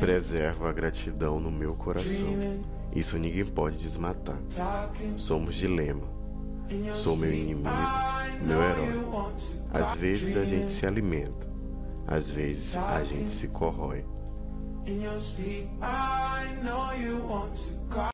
Preservo a gratidão no meu coração. Isso ninguém pode desmatar. Somos dilema. Sou meu inimigo, meu herói. Às vezes a gente se alimenta, às vezes a gente se corrói.